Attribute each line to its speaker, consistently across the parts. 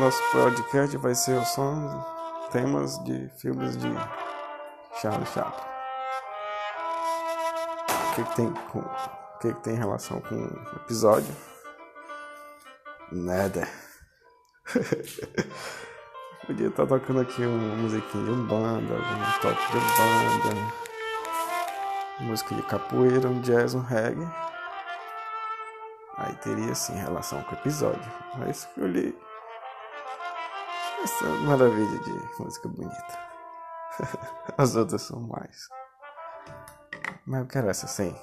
Speaker 1: nosso podcast vai ser só temas de filmes de Charlie Chaplin. O que, que tem com, o que, que tem relação com o episódio? Nada. Podia estar tocando aqui uma musiquinha de umbanda, um toque de umbanda, música de capoeira, um jazz, um reggae. Aí teria sim relação com o episódio. Mas escolhi essa maravilha de música bonita. As outras são mais. Mas eu quero essa sem,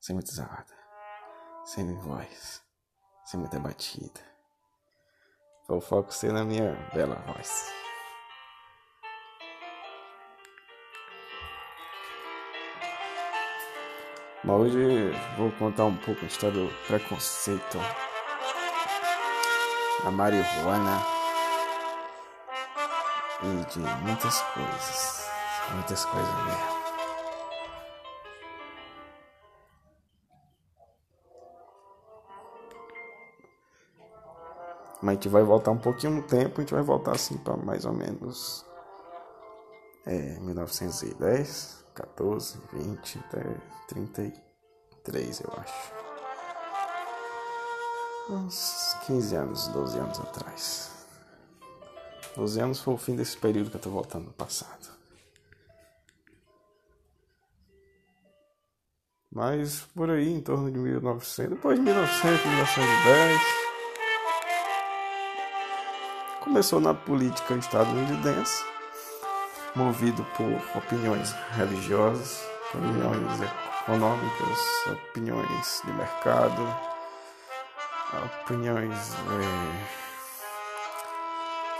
Speaker 1: sem muita zarada, sem voz, sem muita batida. Vou foco ser na minha bela voz. Mas hoje vou contar um pouco a história do preconceito, da marihuana e de muitas coisas. Muitas coisas mesmo. Mas a gente vai voltar um pouquinho no tempo, a gente vai voltar assim para mais ou menos é, 1910, 14, 20, até 33, eu acho. Uns 15 anos, 12 anos atrás. 12 anos foi o fim desse período que eu tô voltando no passado. Mas por aí, em torno de 1900, depois de 1900, 1910, começou na política estadunidense, movido por opiniões religiosas, opiniões econômicas, opiniões de mercado, opiniões que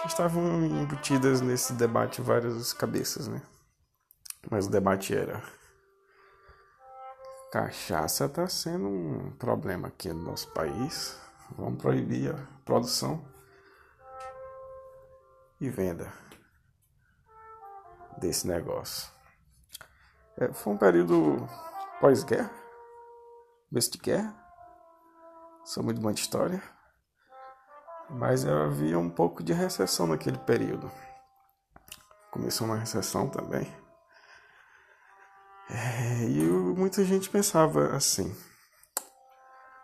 Speaker 1: estavam embutidas nesse debate várias cabeças, né? Mas o debate era cachaça está sendo um problema aqui no nosso país. Vamos proibir a produção e venda desse negócio. É, foi um período pós-guerra, besta de guerra. Sou muito bom de história. Mas havia um pouco de recessão naquele período. Começou uma recessão também. É, e muita gente pensava assim: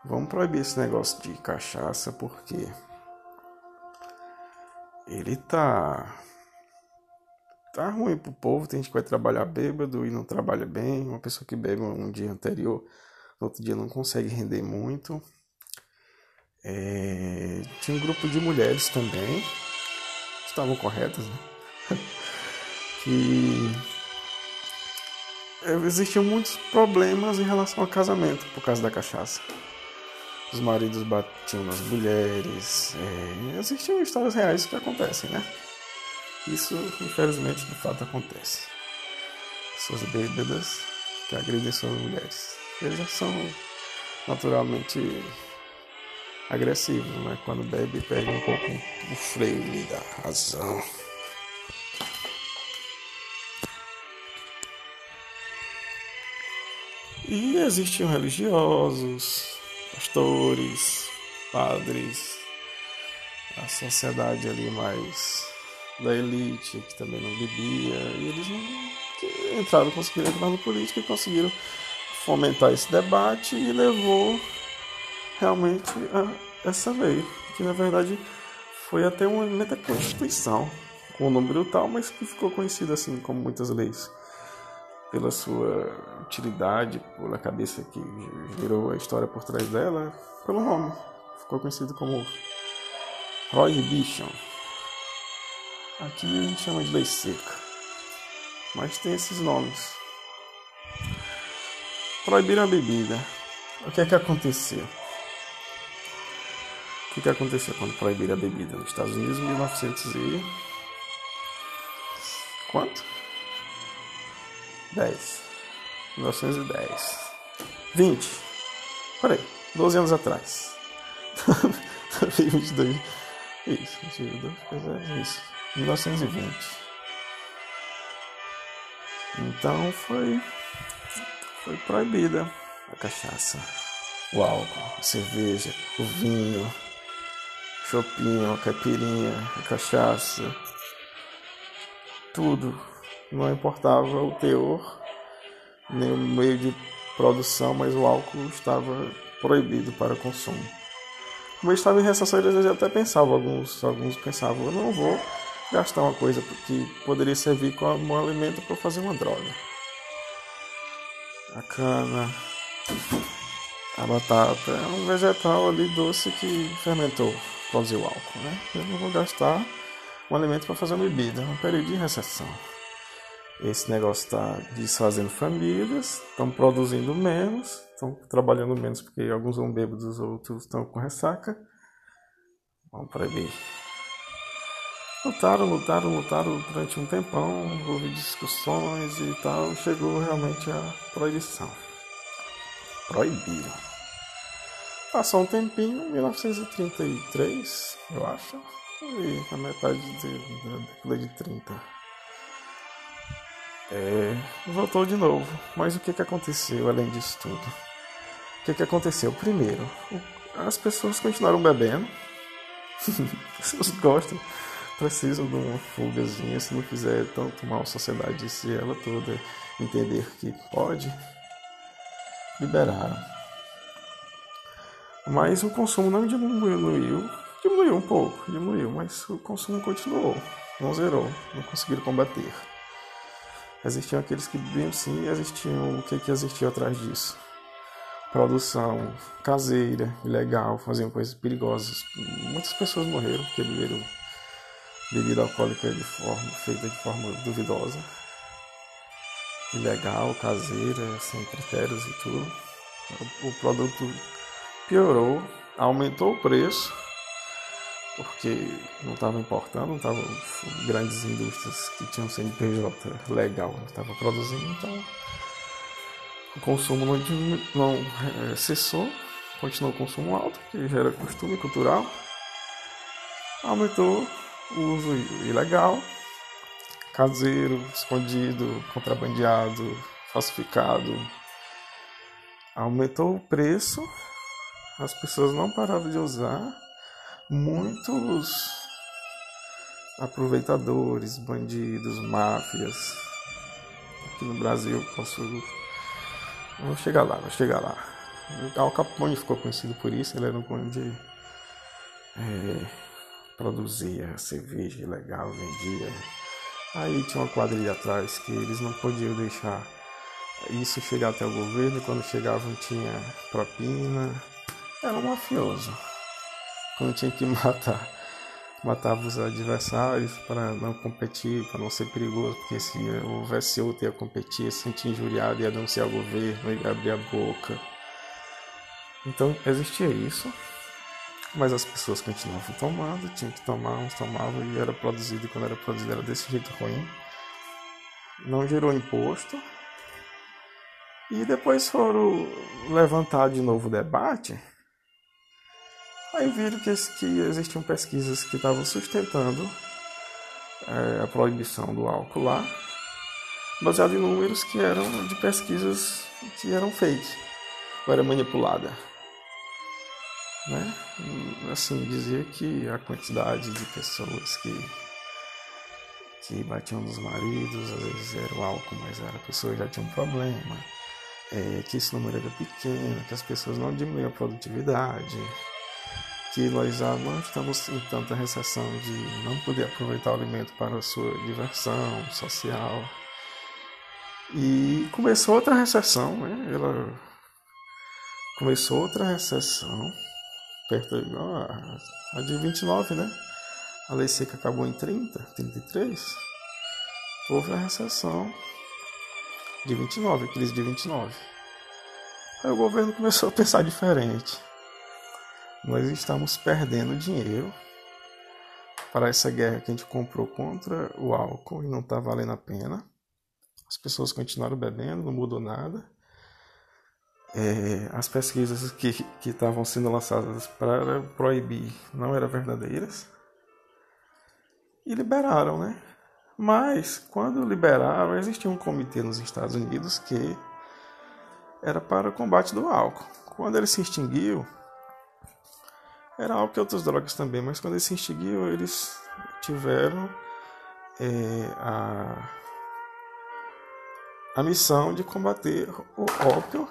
Speaker 1: vamos proibir esse negócio de cachaça porque ele tá tá ruim pro povo, tem gente que vai trabalhar bêbado e não trabalha bem, uma pessoa que bebe um dia anterior, no outro dia não consegue render muito. É, tinha um grupo de mulheres também, estavam corretas, né? que existiam muitos problemas em relação ao casamento por causa da cachaça os maridos batiam nas mulheres. É, existiam histórias reais que acontecem, né? Isso, infelizmente, de fato acontece. Pessoas bêbadas que agredem suas mulheres. Eles já são naturalmente agressivos, né? Quando bebe, pega um pouco o freio da razão. E existiam religiosos, pastores, padres, a sociedade ali mais da elite, que também não bebia, e eles não entraram, conseguiram entrar na política e conseguiram fomentar esse debate e levou realmente a essa lei, que na verdade foi até um da Constituição, com um número tal, mas que ficou conhecido assim como muitas leis pela sua utilidade, pela cabeça que gerou a história por trás dela, pelo nome. Ficou conhecido como Prohibition. Aqui a gente chama de lei seca, mas tem esses nomes. Proibiram a bebida. O que é que aconteceu? O que, que aconteceu quando proibiram a bebida nos Estados Unidos em 1900 e... Quanto? 10. 1910. 20. Peraí, 12 anos atrás. 22. Isso, 22, isso. 1920. Então foi. Foi proibida a cachaça, o álcool, a cerveja, o vinho. Chopinho, caipirinha, cachaça, tudo. Não importava o teor, nem o meio de produção, mas o álcool estava proibido para consumo. Como eu estava em recessão, eles até pensavam, alguns, alguns pensavam, eu não vou gastar uma coisa que poderia servir como alimento para fazer uma droga. A cana, a batata é um vegetal ali doce que fermentou, produziu álcool, né? Eu não vou gastar um alimento para fazer uma bebida, é um período de recessão. Esse negócio está desfazendo famílias, estão produzindo menos, estão trabalhando menos porque alguns vão bêbados, outros estão com ressaca. Vamos proibir. Lutaram, lutaram, lutaram durante um tempão, houve discussões e tal, chegou realmente a proibição. Proibiram. Passou um tempinho, 1933, eu acho, e na metade da década de 30 é, voltou de novo. Mas o que, que aconteceu além disso tudo? O que, que aconteceu? Primeiro, as pessoas continuaram bebendo. pessoas gostam, precisam de uma fugazinha. Se não quiser tanto mal a sociedade, se ela toda entender que pode, liberaram. Mas o consumo não diminuiu, diminuiu um pouco, diminuiu, mas o consumo continuou, não zerou, não conseguiram combater. Existiam aqueles que bebiam sim existiam o que, que existia atrás disso. Produção caseira, ilegal, faziam coisas perigosas. Muitas pessoas morreram porque beberam bebida alcoólica de forma, feita de forma duvidosa. Ilegal, caseira, sem critérios e tudo. O produto piorou, aumentou o preço porque não estava importando, não estavam grandes indústrias que tinham CNPJ legal, não estava produzindo, então o consumo não, não é, cessou, continuou o consumo alto, que já era costume cultural, aumentou o uso ilegal, caseiro, escondido, contrabandeado, falsificado, aumentou o preço, as pessoas não pararam de usar muitos aproveitadores, bandidos, máfias. Aqui no Brasil posso. Vou chegar lá, vou chegar lá. Al Capone ficou conhecido por isso, ele era um grande. É, produzia cerveja ilegal, vendia. Aí tinha uma quadrilha atrás que eles não podiam deixar isso chegar até o governo. Quando chegavam tinha propina. Era um mafioso quando tinha que matar, matava os adversários para não competir, para não ser perigoso, porque se houvesse outro ia competir, se sentir injuriado, ia denunciar o governo, ia abrir a boca. Então existia isso, mas as pessoas continuavam tomando, tinham que tomar, uns tomavam e era produzido, e quando era produzido era desse jeito ruim. Não gerou imposto. E depois foram levantar de novo o debate Aí viram que, que existiam pesquisas que estavam sustentando é, a proibição do álcool lá, baseado em números que eram de pesquisas que eram fake, ou era manipulada. Né? Assim, dizia que a quantidade de pessoas que, que batiam nos maridos, às vezes era o álcool, mas era, a pessoa já tinha um problema, é, que esse número era pequeno, que as pessoas não diminuíam a produtividade, que nós já não estamos em tanta recessão de não poder aproveitar o alimento para a sua diversão social. E começou outra recessão, né? Ela começou outra recessão, perto a, a de 29, né? A lei seca acabou em 30, 33. Houve a recessão de 29, crise de 29. Aí o governo começou a pensar diferente nós estamos perdendo dinheiro para essa guerra que a gente comprou contra o álcool e não está valendo a pena. As pessoas continuaram bebendo, não mudou nada. É, as pesquisas que, estavam sendo lançadas para proibir não eram verdadeiras. E liberaram, né? Mas, quando liberaram, existia um comitê nos Estados Unidos que era para o combate do álcool. Quando ele se extinguiu, Era álcool e outras drogas também, mas quando eles se extinguiram, eles tiveram é, a, a missão de combater o ópio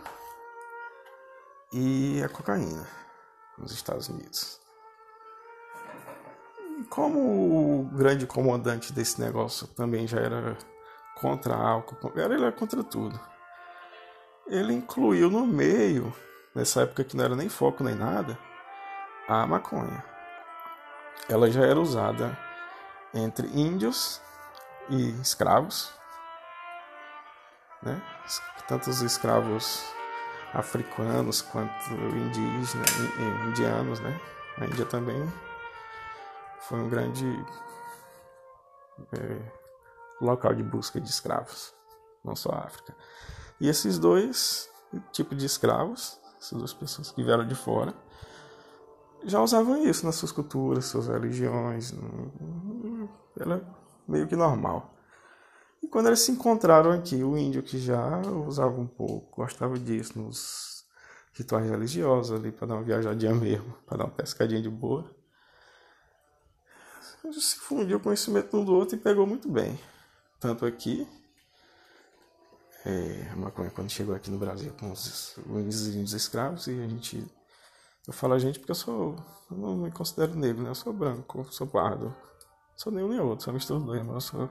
Speaker 1: e a cocaína nos Estados Unidos. Como o grande comandante desse negócio também já era contra álcool, ele era contra tudo. Ele incluiu no meio, nessa época que não era nem foco nem nada, a maconha. Ela já era usada entre índios e escravos, né? tanto os escravos africanos quanto indígenas, indianos, né? A Índia também foi um grande é, local de busca de escravos, não só a África. E esses dois tipos de escravos, essas duas pessoas que vieram de fora, já usavam isso nas suas culturas, suas religiões. Era meio que normal. E quando eles se encontraram aqui, o índio que já usava um pouco, gostava disso nos rituais religiosos ali para dar uma viajadinha mesmo, para dar uma pescadinha de boa. Se fundiu o conhecimento um do outro e pegou muito bem. Tanto aqui, é, a maconha quando chegou aqui no Brasil com os, os índios escravos, e a gente. Eu falo a gente porque eu sou. Eu não me considero negro, né? Eu sou branco, sou pardo. Sou nenhum nem outro, sou mistura dois, mas eu sou.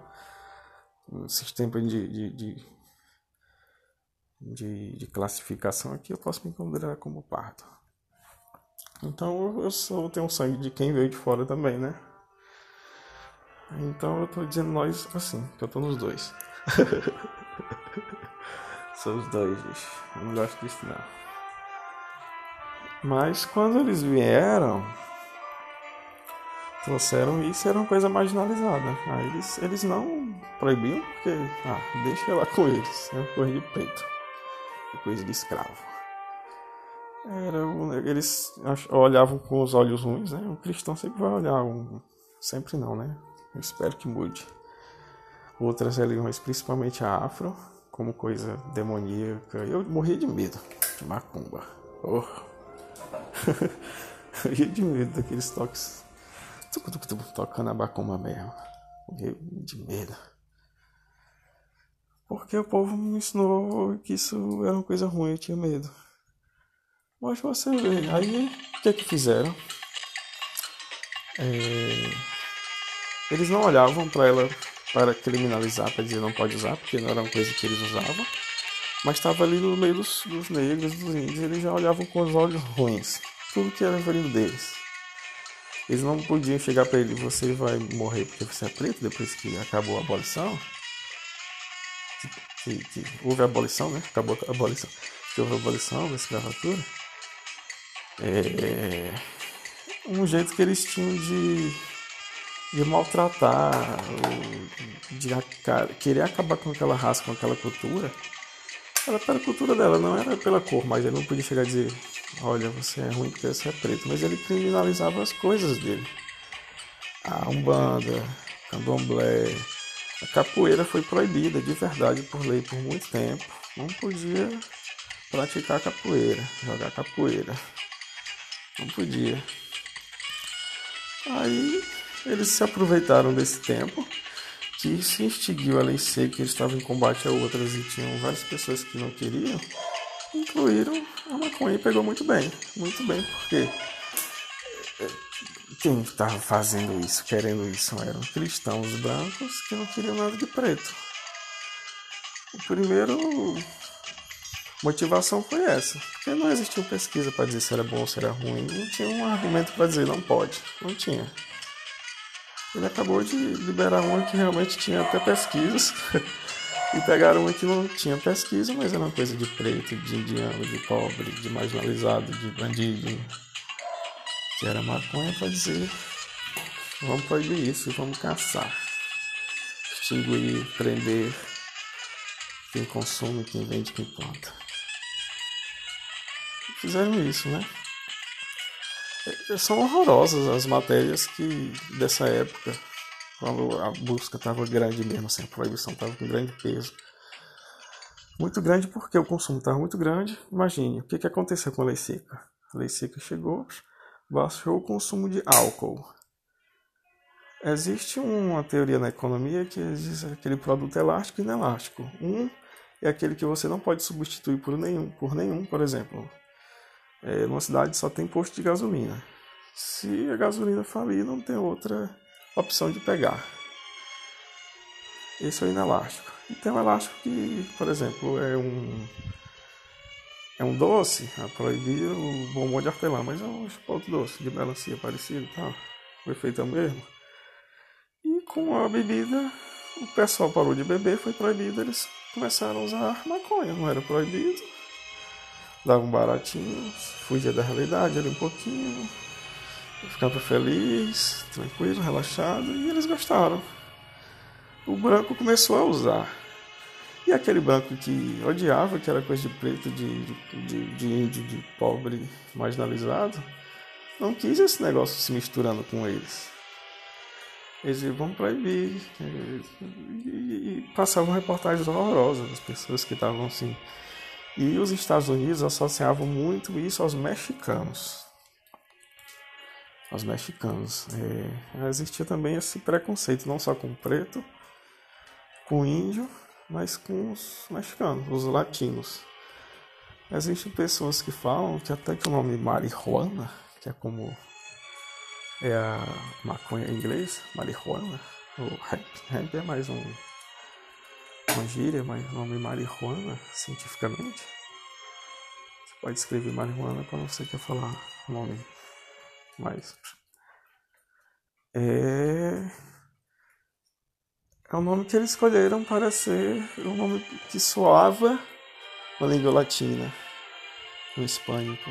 Speaker 1: Sistema de, de, de, de, de classificação aqui, eu posso me considerar como pardo. Então eu sou, tenho sangue de quem veio de fora também, né? Então eu tô dizendo nós assim, que eu tô nos dois. São os dois, gente. Eu não gosto disso não. Mas quando eles vieram, trouxeram isso era uma coisa marginalizada. Aí eles, eles não proibiam porque, ah, deixa lá com eles. É coisa de preto. É coisa de escravo. Era, eles olhavam com os olhos ruins, né? Um cristão sempre vai olhar um. Sempre não, né? Eu espero que mude. Outras religiões, principalmente a afro, como coisa demoníaca. Eu morria de medo de macumba. Oh. eu morria de medo daqueles toques. Tocando a macumba mesmo. Morria de medo. Porque o povo me ensinou que isso era uma coisa ruim, eu tinha medo. Mas você vê, aí o que é que fizeram? É eles não olhavam para ela para criminalizar, para dizer não pode usar, porque não era uma coisa que eles usavam. Mas estava ali no meio dos, dos negros, dos índios, eles já olhavam com os olhos ruins. Tudo que era vindo deles. Eles não podiam chegar para ele, você vai morrer porque você é preto depois que acabou a abolição. Que, que, que houve a abolição, né? Acabou a abolição. Que houve a abolição da escravatura. É, um jeito que eles tinham de de maltratar, de querer acabar com aquela raça, com aquela cultura, era pela cultura dela, não era pela cor, mas ele não podia chegar a dizer, olha, você é ruim porque você é preto, mas ele criminalizava as coisas dele. A umbanda, candomblé, a capoeira foi proibida de verdade por lei por muito tempo. Não podia praticar capoeira, jogar capoeira. Não podia. Aí eles se aproveitaram desse tempo que se extinguiu a lei seca, eles estavam em combate a outras e tinham várias pessoas que não queriam, incluíram a maconha e pegou muito bem. Muito bem, porque é, quem estava fazendo isso, querendo isso, eram cristãos brancos que não queriam nada de preto. O primeiro motivação foi essa, porque não existia pesquisa para dizer se era bom ou se era ruim, não tinha um argumento para dizer não pode, não tinha. Ele acabou de liberar uma que realmente tinha até pesquisas. e pegaram uma que não tinha pesquisa, mas era uma coisa de preto, de indiano, de pobre, de marginalizado, de bandido. Que era maconha para dizer: vamos proibir isso, vamos caçar. Extinguir, prender quem consome, quem vende, quem planta. Fizeram isso, né? É, são horrorosas as matérias que dessa época, quando a busca estava grande mesmo, assim, a proibição estava com grande peso. Muito grande porque o consumo estava muito grande. Imagine, o que, que aconteceu com a lei seca? A lei seca chegou, baixou o consumo de álcool. Existe uma teoria na economia que diz aquele produto elástico e inelástico. Um é aquele que você não pode substituir por nenhum, por nenhum, por exemplo. É, numa cidade só tem posto de gasolina. Se a gasolina falir, não tem outra opção de pegar. Esse é o inelástico. E tem um elástico que, por exemplo, é um é um doce, a proibir o bombom de hortelã, mas é um chipotle doce, de melancia parecido, tá? O efeito é o mesmo. E com a bebida, o pessoal parou de beber, foi proibido, eles começaram a usar maconha, não era proibido. Dava um baratinho, fugia da realidade ali um pouquinho, ficava feliz, tranquilo, relaxado, e eles gostaram. O branco começou a usar. E aquele branco que odiava, que era coisa de preto, de, de, de índio, de pobre, marginalizado, não quis esse negócio se misturando com eles. Eles vão proibir. E, e, e passavam reportagens horrorosas das pessoas que estavam assim. E os Estados Unidos associavam muito isso aos mexicanos. Aos mexicanos. É, existia também esse preconceito, não só com o preto, com o índio, mas com os mexicanos, os latinos. Existem pessoas que falam que até que o nome marihuana, que é como é a maconha em inglês, marihuana, ou hemp, hemp é mais um, uma gíria, mas o nome marihuana, cientificamente. Você pode escrever marihuana quando você quer falar o nome mais. É é o nome que eles escolheram para ser um nome que soava na língua latina, no hispânico,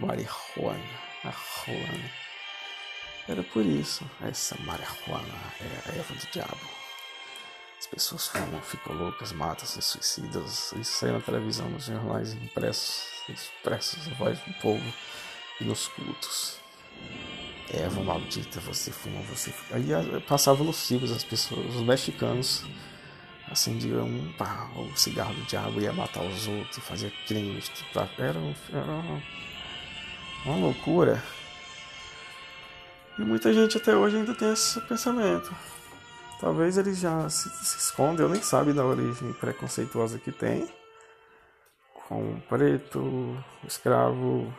Speaker 1: marihuana, marihuana. Era por isso, essa marihuana é a erva do diabo. As pessoas fumam, ficam loucas, matam, se suicidam, isso sai na televisão, nos jornais impressos, expressos, na voz do povo e nos cultos. Eva maldita, você fuma, você. Aí passava nos ciclos as pessoas, os mexicanos acendiam um pá, o cigarro do diabo, ia matar os outros, fazia crimes. Era, era uma, uma loucura. E muita gente até hoje ainda tem esse pensamento. Talvez eles já se, se escondem, eu nem sabe da origem preconceituosa que tem. Com preto, escravo,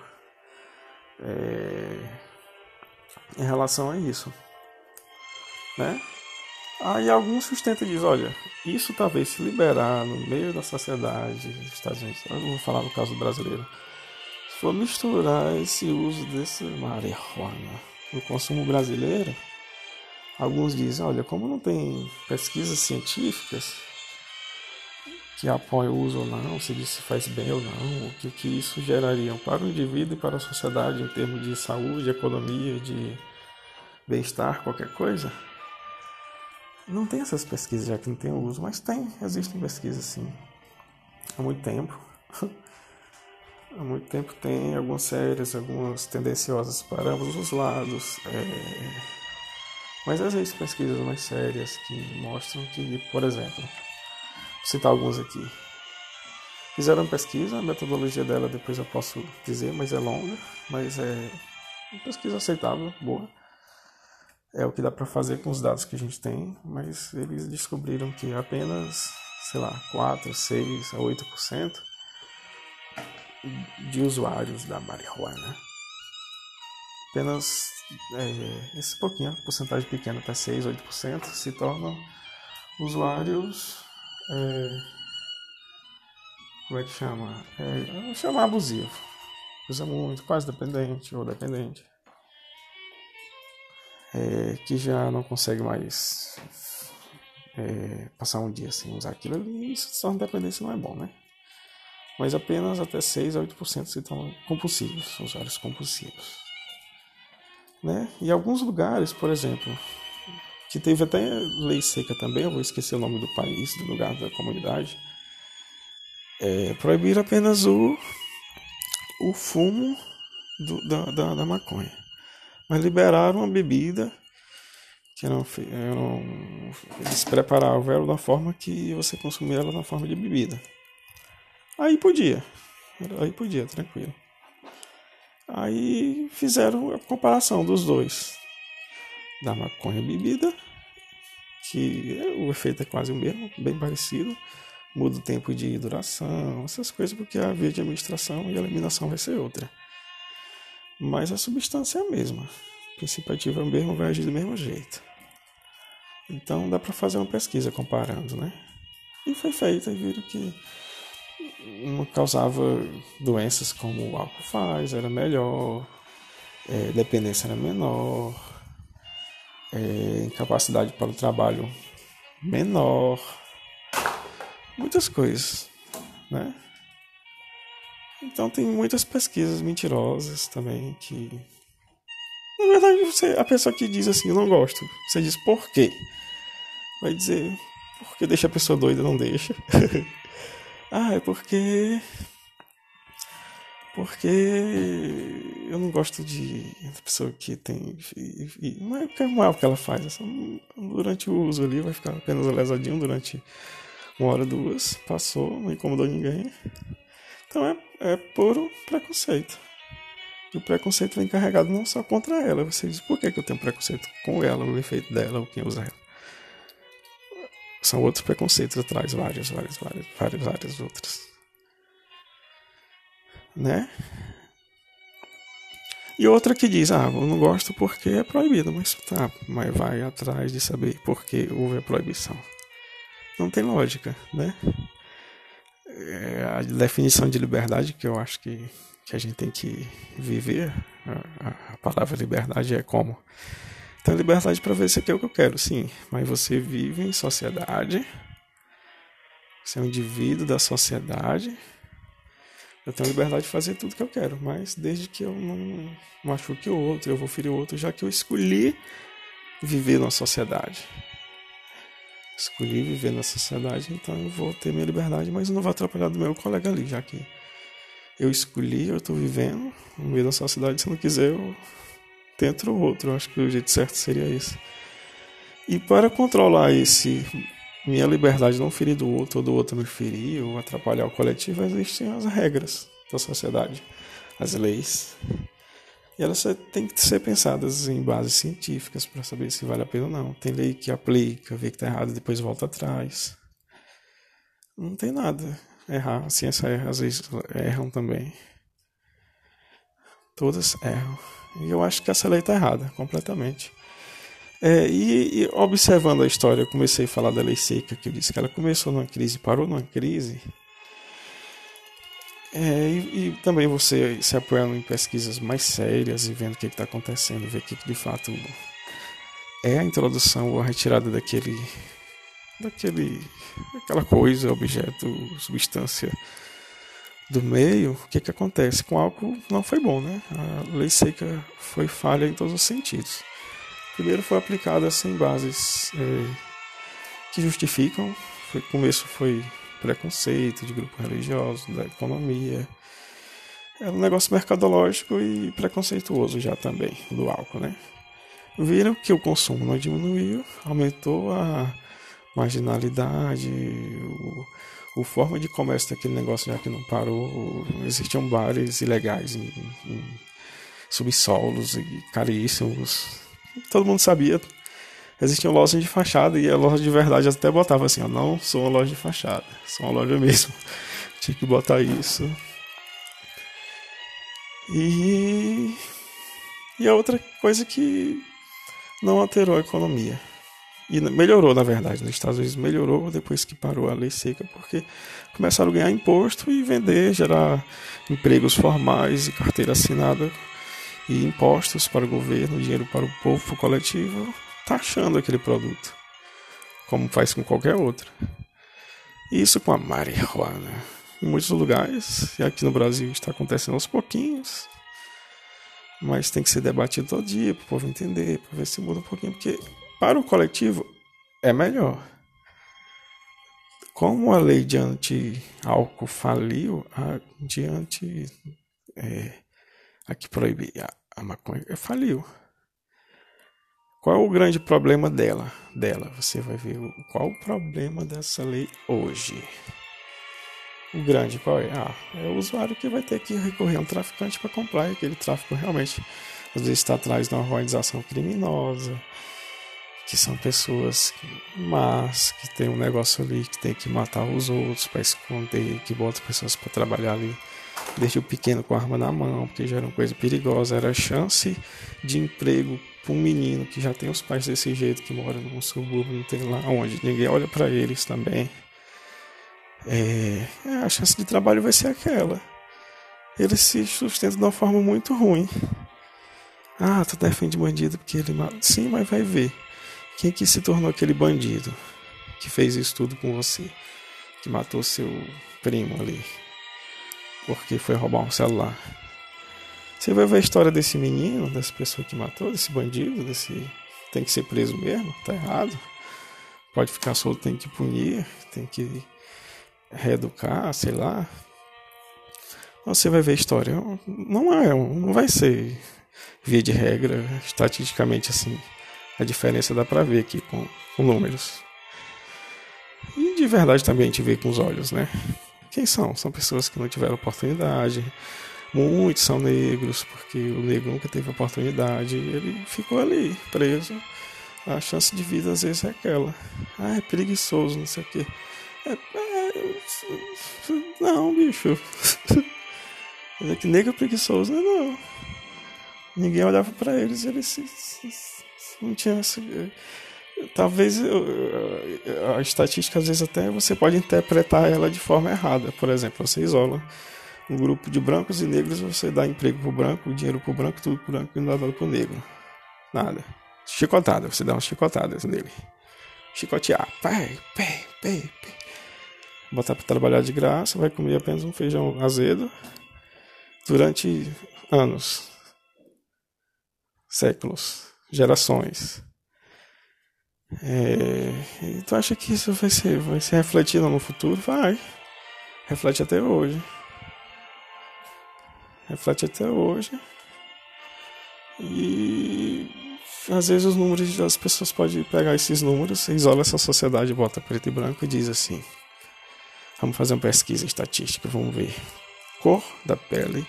Speaker 1: é, em relação a isso. Né? Aí alguns sustentam e dizem, olha, isso talvez se liberar no meio da sociedade dos Estados Unidos, eu não vou falar no caso brasileiro, se for misturar esse uso desse marihuana no consumo brasileiro, alguns dizem, olha, como não tem pesquisas científicas que apoiam o uso ou não, se isso faz bem ou não, o que, que isso geraria para o indivíduo e para a sociedade em termos de saúde, economia, de bem-estar, qualquer coisa. Não tem essas pesquisas já que não tem uso, mas tem, existem pesquisas sim. Há muito tempo. Há muito tempo tem algumas sérias, algumas tendenciosas para ambos os lados. É... Mas existem pesquisas mais sérias que mostram que, por exemplo, Vou citar alguns aqui. Fizeram pesquisa, a metodologia dela depois eu posso dizer, mas é longa, mas é uma pesquisa aceitável, boa. É o que dá para fazer com os dados que a gente tem, mas eles descobriram que apenas, sei lá, 4, 6 a 8% de usuários da marihuana. Apenas é, esse pouquinho, porcentagem pequena, até 6, 8%, se tornam usuários é, como é que chama? É, chama abusivo. Usa muito, quase dependente ou dependente. É, que já não consegue mais é, passar um dia sem usar aquilo ali. Isso se torna dependência não é bom, né? Mas apenas até 6 a 8% se tornam compulsivos, usuários compulsivos. Né? E alguns lugares, por exemplo, que teve até lei seca também, eu vou esquecer o nome do país, do lugar da comunidade, é, proibir apenas o, o fumo do, da, da, da, maconha. Mas liberaram uma bebida que eram, eram, eles preparavam ela da forma que você consumia ela na forma de bebida. Aí podia, aí podia, tranquilo. Aí fizeram a comparação dos dois. Da maconha bebida, que o efeito é quase o mesmo, bem parecido. Muda o tempo de duração, essas coisas, porque a via de administração e eliminação vai ser outra. Mas a substância é a mesma. O princípio ativo é o mesmo, vai agir do mesmo jeito. Então dá para fazer uma pesquisa comparando, né? E foi feita e viram que não causava doenças como o álcool faz, era melhor, é, dependência era menor, é, incapacidade para o trabalho menor, muitas coisas, né? Então tem muitas pesquisas mentirosas também que na verdade você, a pessoa que diz assim eu não gosto, você diz por quê? Vai dizer porque deixa a pessoa doida, não deixa. Ah, é porque. Porque eu não gosto de pessoa que tem. Não é, é mal que ela faz, é só durante o uso ali vai ficar apenas lesadinho durante uma hora, duas, passou, não incomodou ninguém. Então é, é puro preconceito. E o preconceito vem carregado não só contra ela, você diz por que, que eu tenho preconceito com ela, o efeito dela, ou quem usa ela são outros preconceitos atrás, vários, vários, vários, vários, vários outros. Né? E outra que diz, ah, eu não gosto porque é proibido, mas tá, mas vai atrás de saber por que houve a proibição. Não tem lógica, né? É a definição de liberdade que eu acho que, que a gente tem que viver, a, a palavra liberdade é como tenho liberdade para ver se aqui é o que eu quero, sim. Mas você vive em sociedade. Você é um indivíduo da sociedade. Eu tenho liberdade de fazer tudo que eu quero, mas desde que eu não machuque o outro, eu vou ferir o outro, já que eu escolhi viver na sociedade. Escolhi viver na sociedade, então eu vou ter minha liberdade, mas não vou atrapalhar do meu colega ali, já que eu escolhi, eu estou vivendo no meio da sociedade, se não quiser, eu dentro o outro. Eu acho que o jeito certo seria esse. E para controlar esse minha liberdade de não ferir do outro, ou do outro me ferir, ou atrapalhar o coletivo, existem as regras da sociedade, as leis. E elas têm que ser pensadas em bases científicas para saber se vale a pena ou não. Tem lei que aplica, vê que está errado, depois volta atrás. Não tem nada. Errar, a ciência erra, às vezes erram também. Todas erram. E eu acho que essa lei está errada, completamente. É, e, e, observando a história, eu comecei a falar da lei seca, que eu disse que ela começou numa crise, parou numa crise. É, e, e, também você se apoiando em pesquisas mais sérias e vendo o que está acontecendo, ver o que, que de fato é a introdução ou a retirada daquele, daquele, daquela coisa, objeto, substância do meio, o que, que acontece? Com álcool não foi bom, né? A lei seca foi falha em todos os sentidos. Primeiro foi aplicada sem bases é, que justificam. O começo foi preconceito de grupo religioso, da economia. Era um negócio mercadológico e preconceituoso já também, do álcool, né? Viram que o consumo não diminuiu, aumentou a marginalidade, o o forma de comércio daquele negócio já que não parou, existiam bares ilegais em, em subsolos e caríssimos. Todo mundo sabia. Existiam lojas de fachada e a loja de verdade até botava assim, ó, não sou uma loja de fachada, sou uma loja mesmo. Tinha que botar isso. E e a outra coisa que não alterou a economia. E melhorou, na verdade. Nos Estados Unidos melhorou depois que parou a lei seca, porque começaram a ganhar imposto e vender, gerar empregos formais e carteira assinada e impostos para o governo, dinheiro para o povo, para o coletivo, taxando aquele produto, como faz com qualquer outro. Isso com a marihuana. Em muitos lugares, e aqui no Brasil está acontecendo aos pouquinhos, mas tem que ser debatido todo dia para o povo entender, para ver se muda um pouquinho, porque para o coletivo é melhor. Como a lei de anti-álcool faliu, a de anti. É, a que proíbe a, a maconha faliu. Qual é o grande problema dela? Dela, você vai ver qual o problema dessa lei hoje. o grande qual é? Ah, é o usuário que vai ter que recorrer a um traficante para comprar aquele tráfico realmente às vezes está atrás de uma organização criminosa, que são pessoas más, que tem um negócio ali que tem que matar os outros para esconder, que bota pessoas para trabalhar ali desde o pequeno com a arma na mão, porque já era uma coisa perigosa, era chance de emprego para um menino que já tem os pais desse jeito, que mora num subúrbio, não tem lá onde, ninguém olha para eles também. É, a chance de trabalho vai ser aquela. Ele se sustenta de uma forma muito ruim. Ah, tu defende bandido porque ele mata. Sim, mas vai ver. Quem que se tornou aquele bandido que fez isso tudo com você? Que matou seu primo ali. Porque foi roubar um celular. Você vai ver a história desse menino, dessa pessoa que matou, desse bandido, desse. Tem que ser preso mesmo, tá errado. Pode ficar solto, tem que punir, tem que reeducar, sei lá. Você vai ver a história. Não é, não vai ser via de regra, estatisticamente assim. A diferença dá para ver aqui com, com números. E de verdade também a gente vê com os olhos, né? Quem são? São pessoas que não tiveram oportunidade. Muitos são negros, porque o negro nunca teve oportunidade. Ele ficou ali, preso. A chance de vida às vezes é aquela. Ah, é preguiçoso, não sei o quê. É, é, não, bicho. É negro preguiçoso, não ninguém olhava para eles, eles se, se, não tinha essa, talvez a estatística às vezes até você pode interpretar ela de forma errada. Por exemplo, você isola um grupo de brancos e negros, você dá emprego pro branco, dinheiro pro branco, tudo pro branco e não dá nada pro negro. Nada. Chicotada, você dá umas chicotadas nele. Chicotear. Pai, pai, pai, pai. Botar para trabalhar de graça, vai comer apenas um feijão azedo durante anos séculos, gerações. É, tu acha que isso vai ser, vai ser refletido no futuro? Vai. Reflete até hoje. Reflete até hoje. E às vezes os números das pessoas podem pegar esses números, isola essa sociedade, bota preto e branco e diz assim: vamos fazer uma pesquisa estatística, vamos ver cor da pele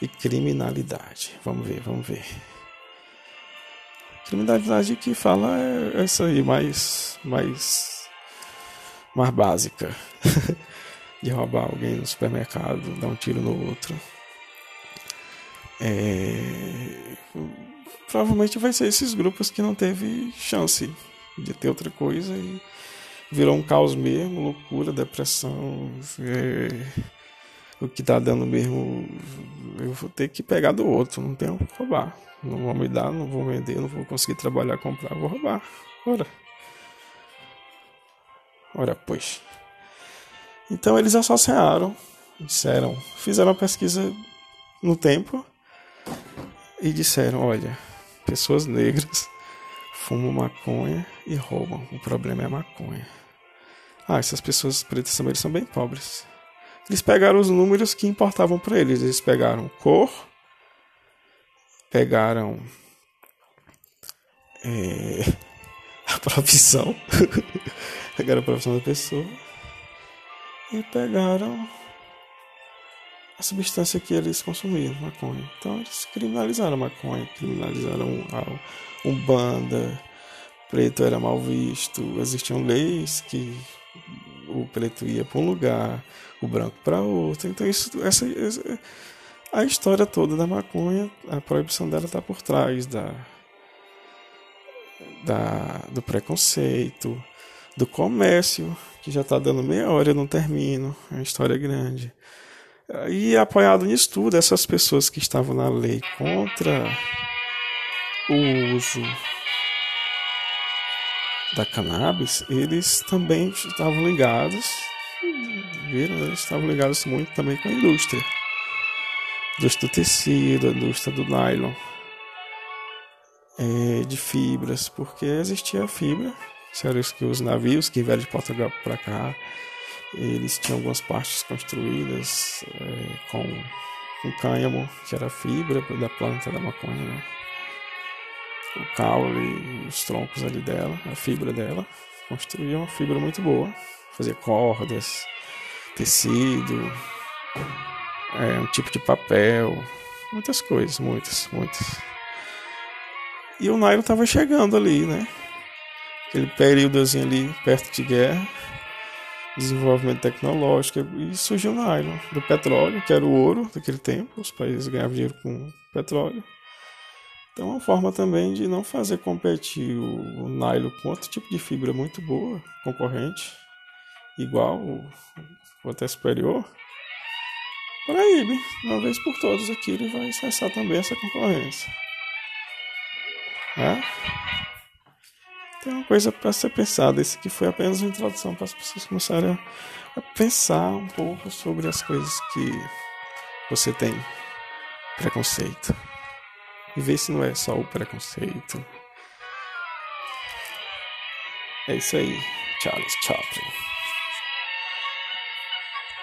Speaker 1: e criminalidade. Vamos ver, vamos ver. Criminalidade que fala é essa aí, mais, mais, mais básica. de roubar alguém no supermercado, dar um tiro no outro. É... Provavelmente vai ser esses grupos que não teve chance de ter outra coisa e virou um caos mesmo, loucura, depressão. É... O que tá dando mesmo, eu vou ter que pegar do outro, não tenho que roubar. Não vão me dar, não vou vender, não vou conseguir trabalhar, comprar, vou roubar. Ora. Ora, pois. Então eles associaram, disseram, fizeram uma pesquisa no tempo e disseram: olha, pessoas negras fumam maconha e roubam. O problema é a maconha. Ah, essas pessoas pretas também são bem pobres. Eles pegaram os números que importavam para eles. Eles pegaram cor, pegaram é, a profissão, pegaram a profissão da pessoa e pegaram a substância que eles consumiam, maconha. Então eles criminalizaram a maconha, criminalizaram a Umbanda, preto era mal visto, existiam leis que o preto ia para um lugar, o branco para outro. Então isso, essa, essa a história toda da maconha, a proibição dela está por trás da, da, do preconceito, do comércio, que já está dando meia hora e eu não termino, é uma história grande. E apoiado nisso tudo, essas pessoas que estavam na lei contra o uso da cannabis, eles também estavam ligados, viram, eles estavam ligados muito também com a indústria indústria do tecido, a indústria do nylon, é, de fibras, porque existia fibra, sério que os navios que vieram de Portugal para cá, eles tinham algumas partes construídas é, com, com cânhamo, que era fibra da planta da maconha, né? O caule, os troncos ali dela, a fibra dela, construía uma fibra muito boa, fazia cordas, tecido, é, um tipo de papel, muitas coisas, muitas, muitas. E o nylon estava chegando ali, né? Aquele períodozinho ali perto de guerra, desenvolvimento tecnológico, e surgiu o nylon do petróleo, que era o ouro daquele tempo, os países ganhavam dinheiro com petróleo. Então, é uma forma também de não fazer competir o, o nylon com outro tipo de fibra muito boa, concorrente, igual, ou até superior. Proíbe, uma vez por todas aqui, ele vai cessar também essa concorrência. Né? Tem uma coisa para ser pensada. Esse aqui foi apenas uma introdução para as pessoas começarem a pensar um pouco sobre as coisas que você tem preconceito e ver se não é só o preconceito. É isso aí, Charles Chaplin.